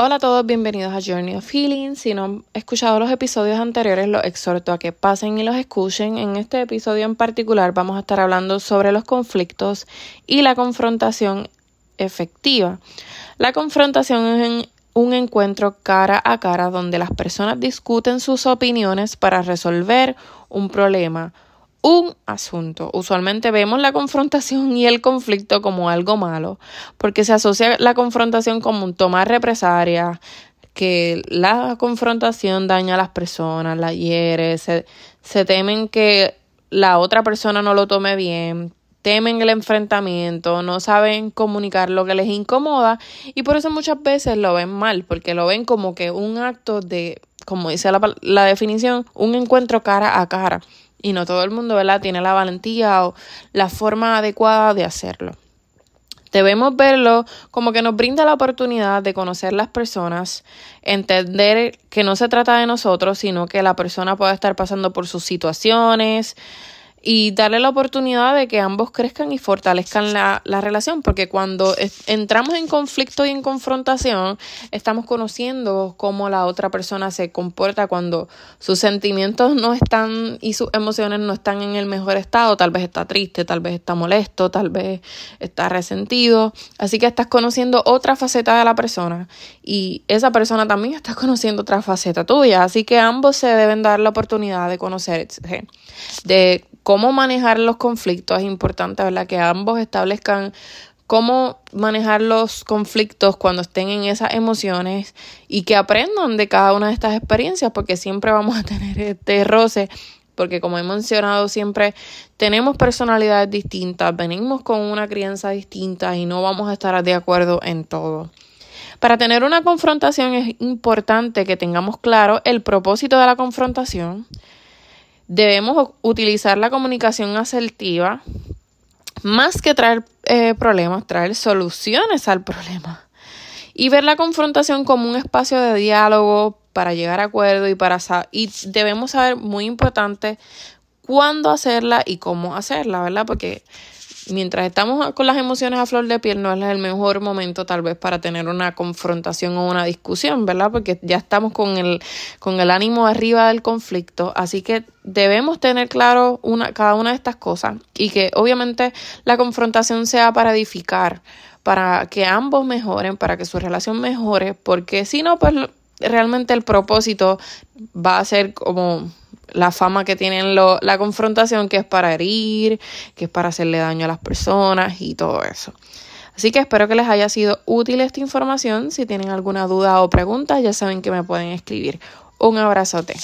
Hola a todos, bienvenidos a Journey of Healing. Si no han escuchado los episodios anteriores, los exhorto a que pasen y los escuchen. En este episodio en particular vamos a estar hablando sobre los conflictos y la confrontación efectiva. La confrontación es un encuentro cara a cara donde las personas discuten sus opiniones para resolver un problema un asunto. Usualmente vemos la confrontación y el conflicto como algo malo, porque se asocia la confrontación como un tomar represalia, que la confrontación daña a las personas, la hiere, se, temen que la otra persona no lo tome bien, temen el enfrentamiento, no saben comunicar lo que les incomoda y por eso muchas veces lo ven mal, porque lo ven como que un acto de, como dice la definición, un encuentro cara a cara y no todo el mundo, ¿verdad? Tiene la valentía o la forma adecuada de hacerlo. Debemos verlo como que nos brinda la oportunidad de conocer las personas, entender que no se trata de nosotros, sino que la persona puede estar pasando por sus situaciones, y darle la oportunidad de que ambos crezcan y fortalezcan la, la relación, porque cuando entramos en conflicto y en confrontación, estamos conociendo cómo la otra persona se comporta cuando sus sentimientos no están y sus emociones no están en el mejor estado, tal vez está triste, tal vez está molesto, tal vez está resentido, así que estás conociendo otra faceta de la persona y esa persona también está conociendo otra faceta tuya, así que ambos se deben dar la oportunidad de conocerse, de cómo manejar los conflictos. Es importante, ¿verdad? Que ambos establezcan cómo manejar los conflictos cuando estén en esas emociones y que aprendan de cada una de estas experiencias, porque siempre vamos a tener este roce, porque como he mencionado siempre, tenemos personalidades distintas, venimos con una crianza distinta y no vamos a estar de acuerdo en todo. Para tener una confrontación es importante que tengamos claro el propósito de la confrontación, debemos utilizar la comunicación asertiva más que traer eh, problemas, traer soluciones al problema. Y ver la confrontación como un espacio de diálogo para llegar a acuerdo y para y debemos saber muy importante cuándo hacerla y cómo hacerla, ¿verdad? Porque mientras estamos con las emociones a flor de piel, no es el mejor momento tal vez para tener una confrontación o una discusión, ¿verdad? Porque ya estamos con el, con el ánimo arriba del conflicto. Así que debemos tener claro una, cada una de estas cosas y que obviamente la confrontación sea para edificar, para que ambos mejoren, para que su relación mejore, porque si no, pues realmente el propósito va a ser como la fama que tienen lo, la confrontación, que es para herir, que es para hacerle daño a las personas y todo eso. Así que espero que les haya sido útil esta información. Si tienen alguna duda o pregunta, ya saben que me pueden escribir. Un abrazote.